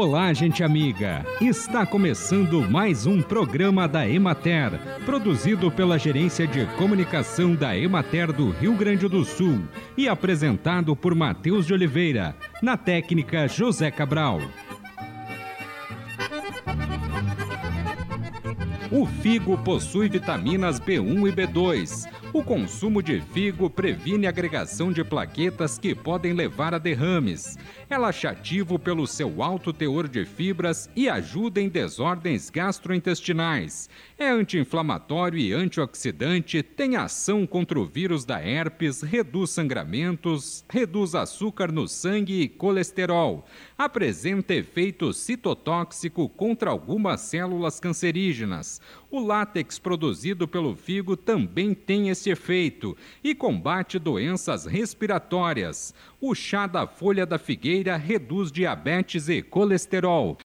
Olá, gente amiga! Está começando mais um programa da Emater, produzido pela Gerência de Comunicação da Emater do Rio Grande do Sul e apresentado por Matheus de Oliveira, na técnica José Cabral. O figo possui vitaminas B1 e B2. O consumo de figo previne agregação de plaquetas que podem levar a derrames. É laxativo pelo seu alto teor de fibras e ajuda em desordens gastrointestinais. É anti-inflamatório e antioxidante, tem ação contra o vírus da herpes, reduz sangramentos, reduz açúcar no sangue e colesterol. Apresenta efeito citotóxico contra algumas células cancerígenas. O látex produzido pelo figo também tem esse efeito e combate doenças respiratórias. O chá da folha da figueira reduz diabetes e colesterol.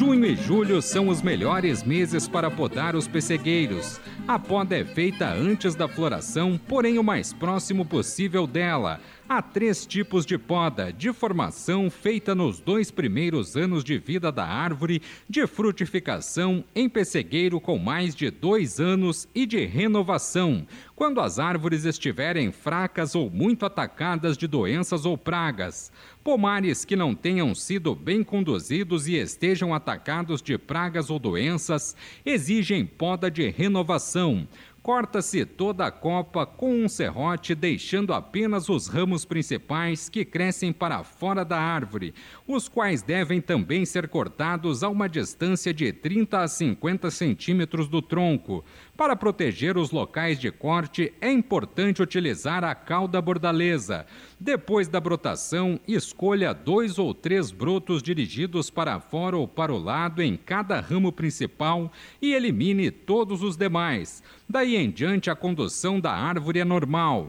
Junho e julho são os melhores meses para podar os pessegueiros. A poda é feita antes da floração, porém o mais próximo possível dela. Há três tipos de poda: de formação, feita nos dois primeiros anos de vida da árvore, de frutificação, em pessegueiro com mais de dois anos e de renovação, quando as árvores estiverem fracas ou muito atacadas de doenças ou pragas. Pomares que não tenham sido bem conduzidos e estejam atacados de pragas ou doenças exigem poda de renovação. Corta-se toda a copa com um serrote, deixando apenas os ramos principais que crescem para fora da árvore, os quais devem também ser cortados a uma distância de 30 a 50 centímetros do tronco. Para proteger os locais de corte, é importante utilizar a cauda bordaleza. Depois da brotação, escolha dois ou três brotos dirigidos para fora ou para o lado em cada ramo principal e elimine todos os demais. Daí em diante, a condução da árvore é normal.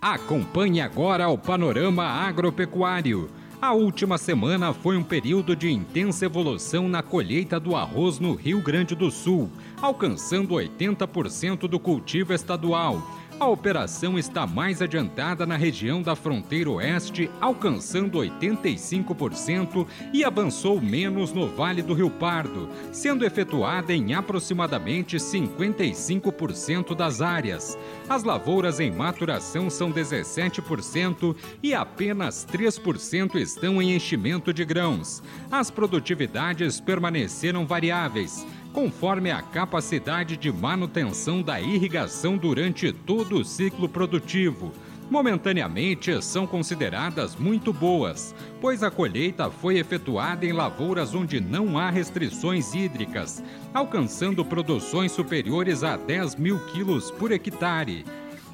Acompanhe agora o panorama agropecuário. A última semana foi um período de intensa evolução na colheita do arroz no Rio Grande do Sul, alcançando 80% do cultivo estadual. A operação está mais adiantada na região da fronteira oeste, alcançando 85% e avançou menos no Vale do Rio Pardo, sendo efetuada em aproximadamente 55% das áreas. As lavouras em maturação são 17% e apenas 3% estão em enchimento de grãos. As produtividades permaneceram variáveis conforme a capacidade de manutenção da irrigação durante todo o ciclo produtivo. Momentaneamente são consideradas muito boas, pois a colheita foi efetuada em lavouras onde não há restrições hídricas, alcançando produções superiores a 10 mil quilos por hectare.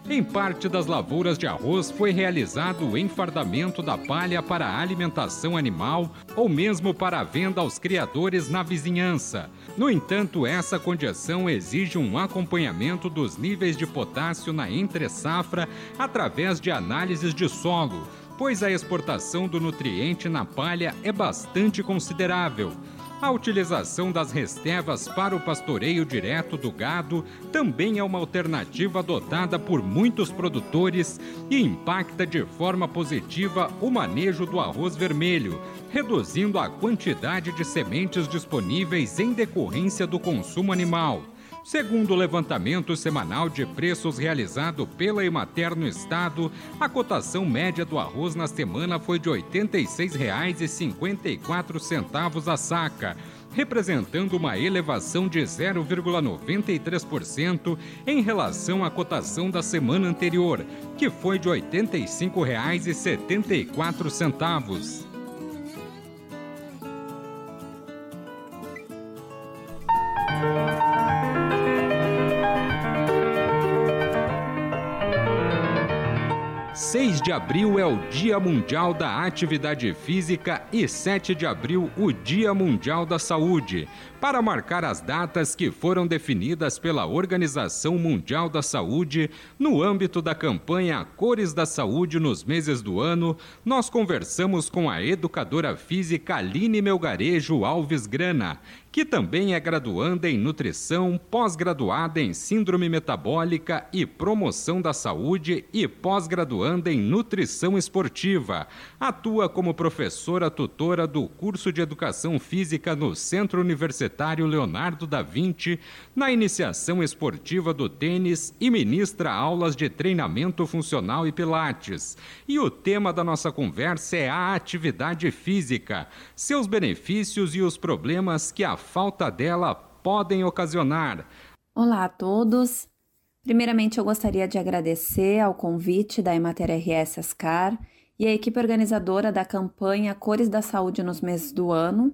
Em parte das lavouras de arroz foi realizado o enfardamento da palha para alimentação animal ou mesmo para venda aos criadores na vizinhança. No entanto, essa condição exige um acompanhamento dos níveis de potássio na entre-safra através de análises de solo, pois a exportação do nutriente na palha é bastante considerável. A utilização das restevas para o pastoreio direto do gado também é uma alternativa adotada por muitos produtores e impacta de forma positiva o manejo do arroz vermelho, reduzindo a quantidade de sementes disponíveis em decorrência do consumo animal. Segundo o levantamento semanal de preços realizado pela Emater no estado, a cotação média do arroz na semana foi de R$ 86,54 a saca, representando uma elevação de 0,93% em relação à cotação da semana anterior, que foi de R$ 85,74. 6 de abril é o Dia Mundial da Atividade Física e 7 de abril o Dia Mundial da Saúde, para marcar as datas que foram definidas pela Organização Mundial da Saúde no âmbito da campanha Cores da Saúde nos meses do ano. Nós conversamos com a educadora física Aline Melgarejo Alves Grana, que também é graduanda em nutrição, pós-graduada em síndrome metabólica e promoção da saúde e pós-graduanda em nutrição esportiva. Atua como professora tutora do curso de educação física no Centro Universitário Leonardo da Vinci, na iniciação esportiva do tênis e ministra aulas de treinamento funcional e pilates. E o tema da nossa conversa é a atividade física, seus benefícios e os problemas que a falta dela podem ocasionar. Olá a todos. Primeiramente, eu gostaria de agradecer ao convite da Emater RS Ascar e a equipe organizadora da campanha Cores da Saúde nos meses do ano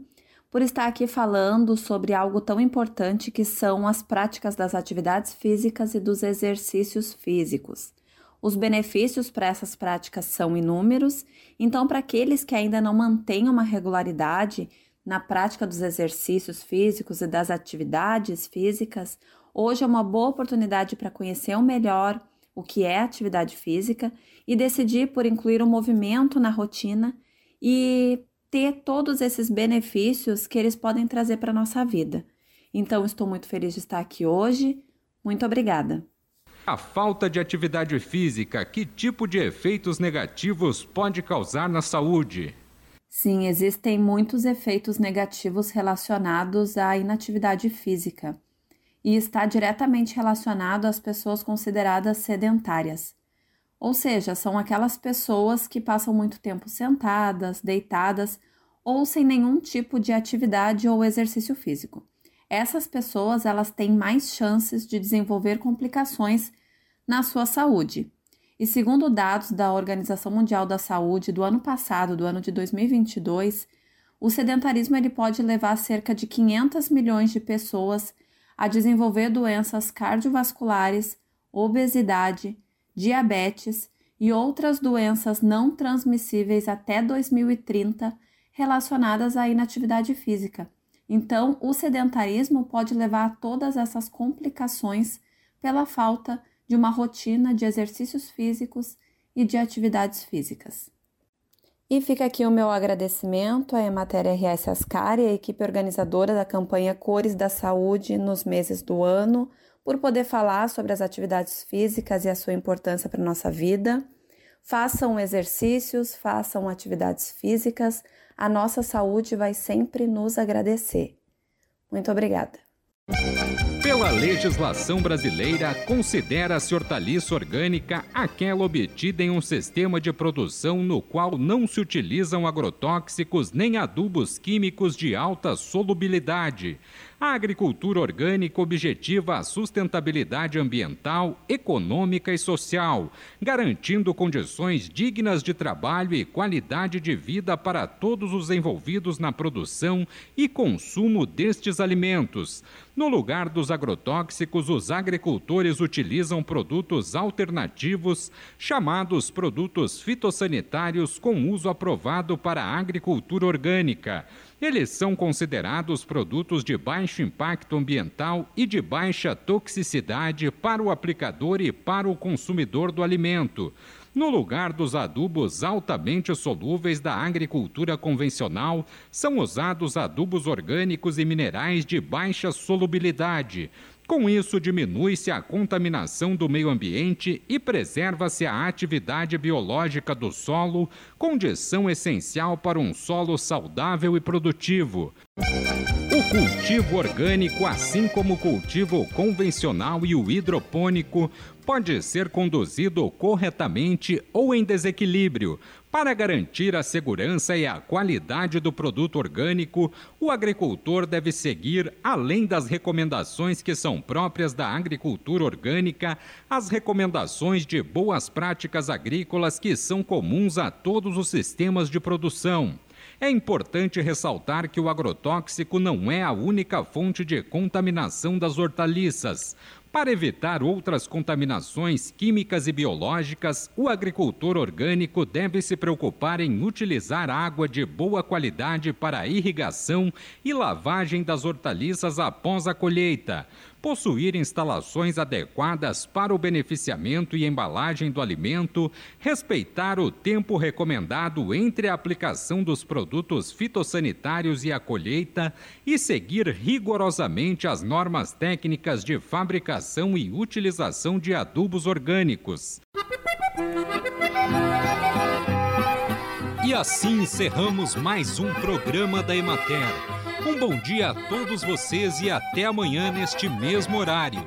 por estar aqui falando sobre algo tão importante que são as práticas das atividades físicas e dos exercícios físicos. Os benefícios para essas práticas são inúmeros, então, para aqueles que ainda não mantêm uma regularidade, na prática dos exercícios físicos e das atividades físicas, hoje é uma boa oportunidade para conhecer melhor o que é atividade física e decidir por incluir o movimento na rotina e ter todos esses benefícios que eles podem trazer para a nossa vida. Então, estou muito feliz de estar aqui hoje. Muito obrigada. A falta de atividade física, que tipo de efeitos negativos pode causar na saúde? Sim, existem muitos efeitos negativos relacionados à inatividade física e está diretamente relacionado às pessoas consideradas sedentárias. Ou seja, são aquelas pessoas que passam muito tempo sentadas, deitadas ou sem nenhum tipo de atividade ou exercício físico. Essas pessoas, elas têm mais chances de desenvolver complicações na sua saúde, e segundo dados da Organização Mundial da Saúde do ano passado, do ano de 2022, o sedentarismo ele pode levar cerca de 500 milhões de pessoas a desenvolver doenças cardiovasculares, obesidade, diabetes e outras doenças não transmissíveis até 2030 relacionadas à inatividade física. Então, o sedentarismo pode levar a todas essas complicações pela falta de de uma rotina de exercícios físicos e de atividades físicas. E fica aqui o meu agradecimento à Emater RS Ascar e à equipe organizadora da campanha Cores da Saúde nos meses do ano, por poder falar sobre as atividades físicas e a sua importância para a nossa vida. Façam exercícios, façam atividades físicas, a nossa saúde vai sempre nos agradecer. Muito obrigada. Pela legislação brasileira, considera-se hortaliça orgânica aquela obtida em um sistema de produção no qual não se utilizam agrotóxicos nem adubos químicos de alta solubilidade. A agricultura orgânica objetiva a sustentabilidade ambiental, econômica e social, garantindo condições dignas de trabalho e qualidade de vida para todos os envolvidos na produção e consumo destes alimentos. No lugar dos agrotóxicos, os agricultores utilizam produtos alternativos, chamados produtos fitossanitários com uso aprovado para a agricultura orgânica. Eles são considerados produtos de baixo impacto ambiental e de baixa toxicidade para o aplicador e para o consumidor do alimento. No lugar dos adubos altamente solúveis da agricultura convencional, são usados adubos orgânicos e minerais de baixa solubilidade. Com isso, diminui-se a contaminação do meio ambiente e preserva-se a atividade biológica do solo, condição essencial para um solo saudável e produtivo. Cultivo orgânico, assim como o cultivo convencional e o hidropônico, pode ser conduzido corretamente ou em desequilíbrio. Para garantir a segurança e a qualidade do produto orgânico, o agricultor deve seguir, além das recomendações que são próprias da agricultura orgânica, as recomendações de boas práticas agrícolas que são comuns a todos os sistemas de produção. É importante ressaltar que o agrotóxico não é a única fonte de contaminação das hortaliças. Para evitar outras contaminações químicas e biológicas, o agricultor orgânico deve se preocupar em utilizar água de boa qualidade para irrigação e lavagem das hortaliças após a colheita possuir instalações adequadas para o beneficiamento e embalagem do alimento, respeitar o tempo recomendado entre a aplicação dos produtos fitossanitários e a colheita e seguir rigorosamente as normas técnicas de e utilização de adubos orgânicos. E assim encerramos mais um programa da Emater. Um bom dia a todos vocês e até amanhã neste mesmo horário.